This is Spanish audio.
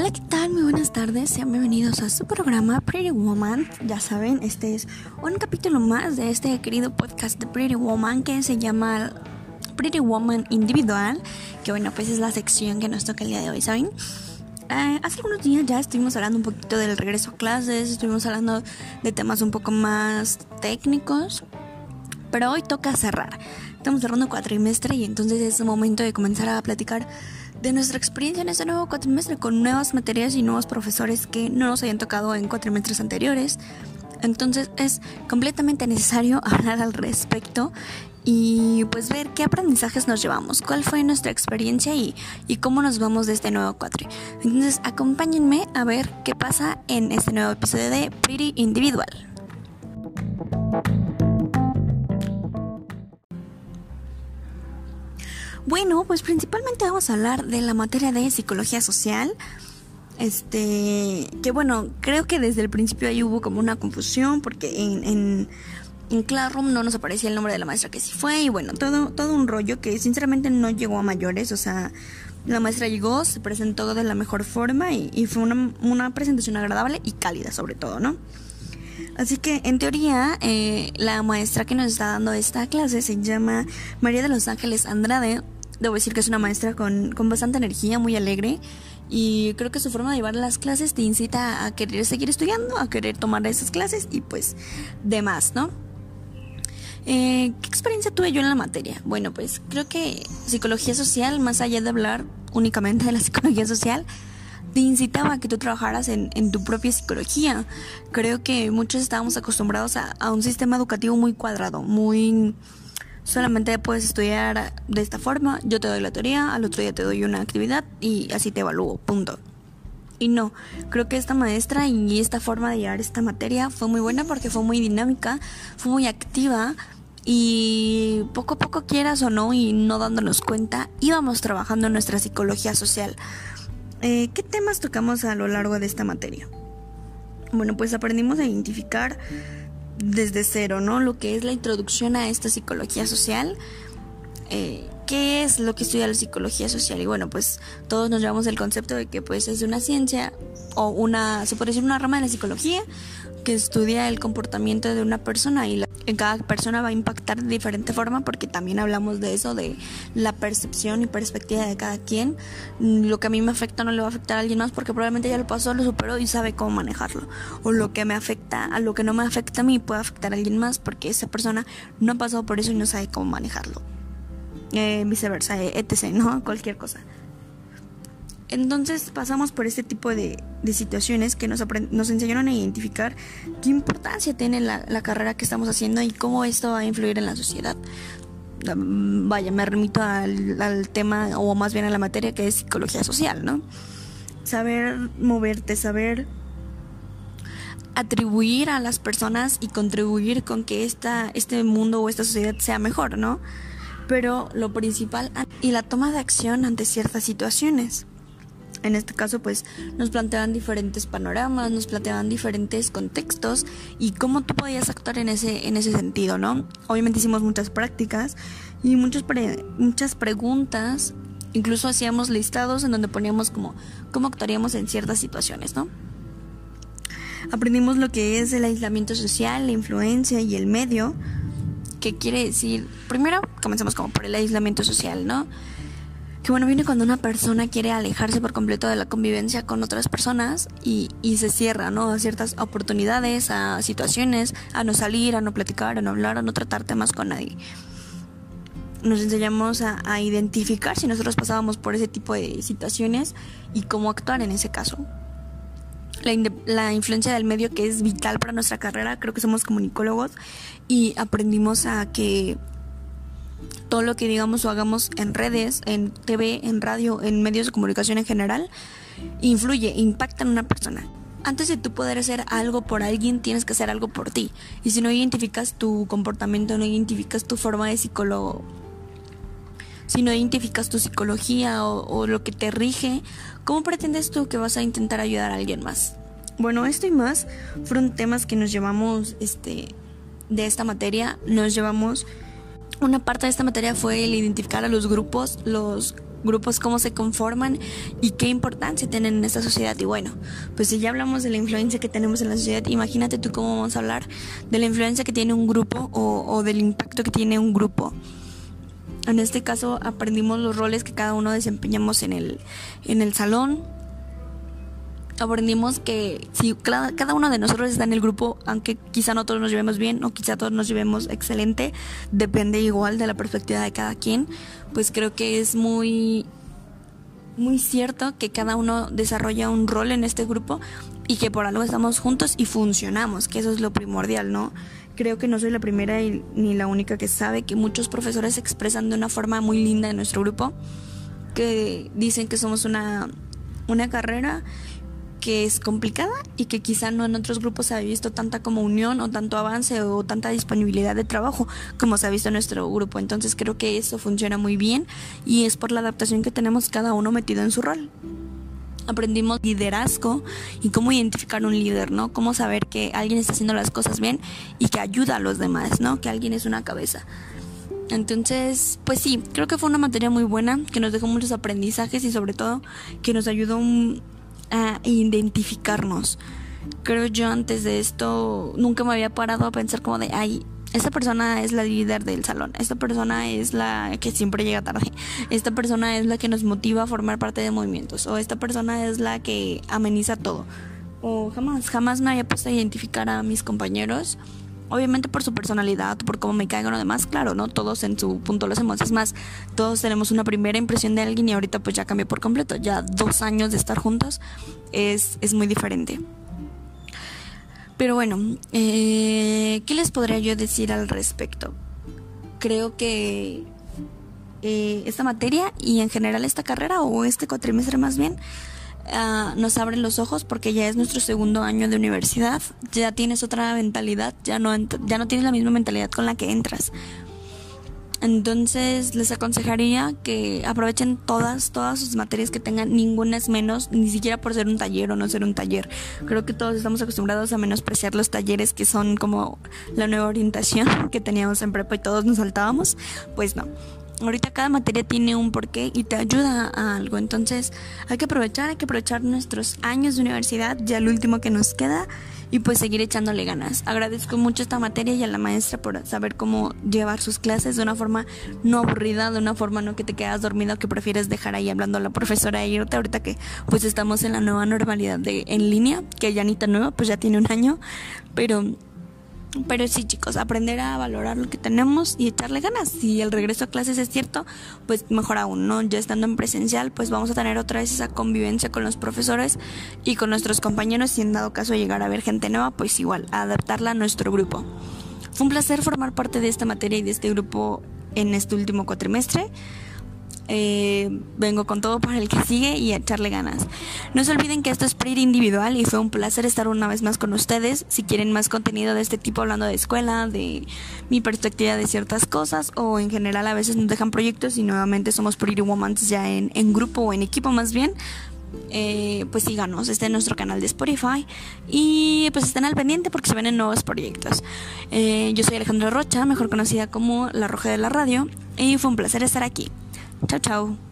Hola, ¿qué tal? Muy buenas tardes. Sean bienvenidos a su programa Pretty Woman. Ya saben, este es un capítulo más de este querido podcast de Pretty Woman que se llama Pretty Woman Individual. Que bueno, pues es la sección que nos toca el día de hoy, ¿saben? Eh, hace algunos días ya estuvimos hablando un poquito del regreso a clases, estuvimos hablando de temas un poco más técnicos, pero hoy toca cerrar. Estamos cerrando cuatrimestre y entonces es momento de comenzar a platicar de nuestra experiencia en este nuevo cuatrimestre con nuevas materias y nuevos profesores que no nos hayan tocado en cuatrimestres anteriores. Entonces es completamente necesario hablar al respecto y pues ver qué aprendizajes nos llevamos, cuál fue nuestra experiencia y, y cómo nos vamos de este nuevo cuatri. Entonces acompáñenme a ver qué pasa en este nuevo episodio de Pretty Individual. Bueno, pues principalmente vamos a hablar de la materia de psicología social. Este, que bueno, creo que desde el principio ahí hubo como una confusión porque en, en, en Classroom no nos aparecía el nombre de la maestra que sí fue y bueno, todo, todo un rollo que sinceramente no llegó a mayores, o sea, la maestra llegó, se presentó de la mejor forma y, fue una, una, presentación agradable y cálida sobre todo, ¿no? Así que en teoría eh, la maestra que nos está dando esta clase se llama María de los Ángeles Andrade. Debo decir que es una maestra con, con bastante energía, muy alegre y creo que su forma de llevar las clases te incita a querer seguir estudiando, a querer tomar esas clases y pues demás, ¿no? Eh, ¿Qué experiencia tuve yo en la materia? Bueno, pues creo que psicología social, más allá de hablar únicamente de la psicología social, te incitaba a que tú trabajaras en, tu propia psicología. Creo que muchos estábamos acostumbrados a, un sistema educativo muy cuadrado, muy... Solamente puedes estudiar de esta forma, yo te doy la teoría, al otro día te doy una actividad y así te evalúo, punto. Y no, creo que esta maestra y esta forma de llevar esta materia fue muy buena porque fue muy dinámica, fue muy activa y poco a poco quieras o no y no dándonos cuenta, íbamos trabajando en nuestra psicología social. Eh, ¿Qué temas tocamos a lo largo de esta materia? Bueno, pues aprendimos a identificar desde cero, ¿no? Lo que es la introducción a esta psicología social. Eh, ¿Qué es lo que estudia la psicología social? Y bueno, pues todos nos llevamos el concepto de que pues es una ciencia o una, se puede decir una rama de la psicología que estudia el comportamiento de una persona y la, en cada persona va a impactar de diferente forma porque también hablamos de eso, de la percepción y perspectiva de cada quien. Lo que a mí me afecta no le va a afectar a alguien más porque probablemente ya lo pasó, lo superó y sabe cómo manejarlo. O lo que me afecta, a lo que no me afecta a mí puede afectar a alguien más porque esa persona no ha pasado por eso y no sabe cómo manejarlo. Eh, viceversa, etc., ¿no? Cualquier cosa. Entonces pasamos por este tipo de, de situaciones que nos, nos, enseñaron a identificar qué importancia tiene la, carrera que estamos haciendo y cómo esto va a influir en la sociedad. Vaya, me remito al, al tema o más bien a la materia que es psicología social, ¿no? Saber moverte, saber atribuir a las personas y contribuir con que esta, este mundo o esta sociedad sea mejor, ¿no? Pero lo principal y la toma de acción ante ciertas situaciones. En este caso, pues nos planteaban diferentes panoramas, nos planteaban diferentes contextos y cómo tú podías actuar en ese, en ese sentido, ¿no? Obviamente hicimos muchas prácticas y muchos pre muchas preguntas, incluso hacíamos listados en donde poníamos como cómo actuaríamos en ciertas situaciones, ¿no? Aprendimos lo que es el aislamiento social, la influencia y el medio, que quiere decir, primero comenzamos como por el aislamiento social, ¿no? Que bueno, viene cuando una persona quiere alejarse por completo de la convivencia con otras personas y, y, se cierra, ¿no? A ciertas oportunidades, a situaciones, a no salir, a no platicar, a no hablar, a no tratar temas con nadie. Nos enseñamos a, a identificar si nosotros pasábamos por ese tipo de situaciones y cómo actuar en ese caso. La, la, influencia del medio que es vital para nuestra carrera, creo que somos comunicólogos y aprendimos a que todo lo que digamos o hagamos en redes, en TV, en radio, en medios de comunicación en general, influye, impacta en una persona. Antes de tú poder hacer algo por alguien, tienes que hacer algo por ti. Y si no identificas tu comportamiento, no identificas tu forma de psicólogo, si no identificas tu psicología o, o lo que te rige, ¿cómo pretendes tú que vas a intentar ayudar a alguien más? Bueno, esto y más fueron temas que nos llevamos este, de esta materia, nos llevamos una parte de esta materia fue el identificar a los grupos, los grupos cómo se conforman y qué importancia tienen en esta sociedad. Y bueno, pues si ya hablamos de la influencia que tenemos en la sociedad, imagínate tú cómo vamos a hablar de la influencia que tiene un grupo o, del impacto que tiene un grupo. En este caso aprendimos los roles que cada uno desempeñamos en el, en el salón, aprendimos que si cada, uno de nosotros está en el grupo, aunque quizá no todos nos llevemos bien o quizá todos nos llevemos excelente, depende igual de la perspectiva de cada quien, pues creo que es muy muy cierto que cada uno desarrolla un rol en este grupo y que por algo estamos juntos y funcionamos, que eso es lo primordial, ¿no? Creo que no soy la primera y, ni la única que sabe que muchos profesores expresan de una forma muy linda en nuestro grupo, que dicen que somos una, una carrera que es complicada y que quizá no en otros grupos se ha visto tanta como unión o tanto avance o tanta disponibilidad de trabajo como se ha visto en nuestro grupo. Entonces creo que eso funciona muy bien y es por la adaptación que tenemos cada uno metido en su rol. Aprendimos liderazgo y cómo identificar un líder, ¿no? Cómo saber que alguien está haciendo las cosas bien y que ayuda a los demás, ¿no? Que alguien es una cabeza. Entonces, pues sí, creo que fue una materia muy buena, que nos dejó muchos aprendizajes y sobre todo que nos ayudó un, a identificarnos. Creo yo antes de esto nunca me había parado a pensar como de, ay, esta persona es la líder del salón, esta persona es la que siempre llega tarde, esta persona es la que nos motiva a formar parte de movimientos, o esta persona es la que ameniza todo. O jamás, jamás me había puesto a identificar a mis compañeros Obviamente por su personalidad, por cómo me caigan o demás, claro, ¿no? Todos en su punto lo hacemos. Es más, todos tenemos una primera impresión de alguien y ahorita pues ya cambió por completo. Ya dos años de estar juntos es, es muy diferente. Pero bueno, eh, ¿qué les podría yo decir al respecto? Creo que eh, esta materia y en general esta carrera o este cuatrimestre más bien Ah, nos abren los ojos porque ya es nuestro segundo año de universidad, ya tienes otra mentalidad, ya no, ya no tienes la misma mentalidad con la que entras. Entonces les aconsejaría que aprovechen todas, todas sus materias que tengan, ninguna es menos, ni siquiera por ser un taller o no ser un taller. Creo que todos estamos acostumbrados a menospreciar los talleres que son como la nueva orientación que teníamos en prepa y todos nos saltábamos. Pues no, ahorita cada materia tiene un porqué y te ayuda a algo. Entonces hay que aprovechar, hay que aprovechar nuestros años de universidad, ya el último que nos queda, y pues seguir echándole ganas. Agradezco mucho esta materia y a la maestra por saber cómo llevar sus clases de una forma no aburrida, de una forma no que te quedas dormido, que prefieres dejar ahí hablando a la profesora e irte ahorita que pues estamos en la nueva normalidad de en línea, que ya ni tan nueva, pues ya tiene un año, pero pero sí, chicos, aprender a valorar lo que tenemos y echarle ganas. Si el regreso a clases es cierto, pues mejor aún, ¿no? Ya estando en presencial, pues vamos a tener otra vez esa convivencia con los profesores y con nuestros compañeros. Si en dado caso llegar a ver gente nueva, pues igual, adaptarla a nuestro grupo. Fue un placer formar parte de esta materia y de este grupo en este último cuatrimestre. Eh, vengo con todo para el que sigue y a echarle ganas. No se olviden que esto es PRIR individual y fue un placer estar una vez más con ustedes. Si quieren más contenido de este tipo hablando de escuela, de mi perspectiva de ciertas cosas o en general a veces nos dejan proyectos y nuevamente somos PRIR Woman ya en, en grupo o en equipo más bien. Eh, pues síganos, está en nuestro canal de Spotify y pues estén al pendiente porque se vienen nuevos proyectos. Eh, yo soy Alejandra Rocha, mejor conocida como La Roja de la Radio, y fue un placer estar aquí. Chao, chao.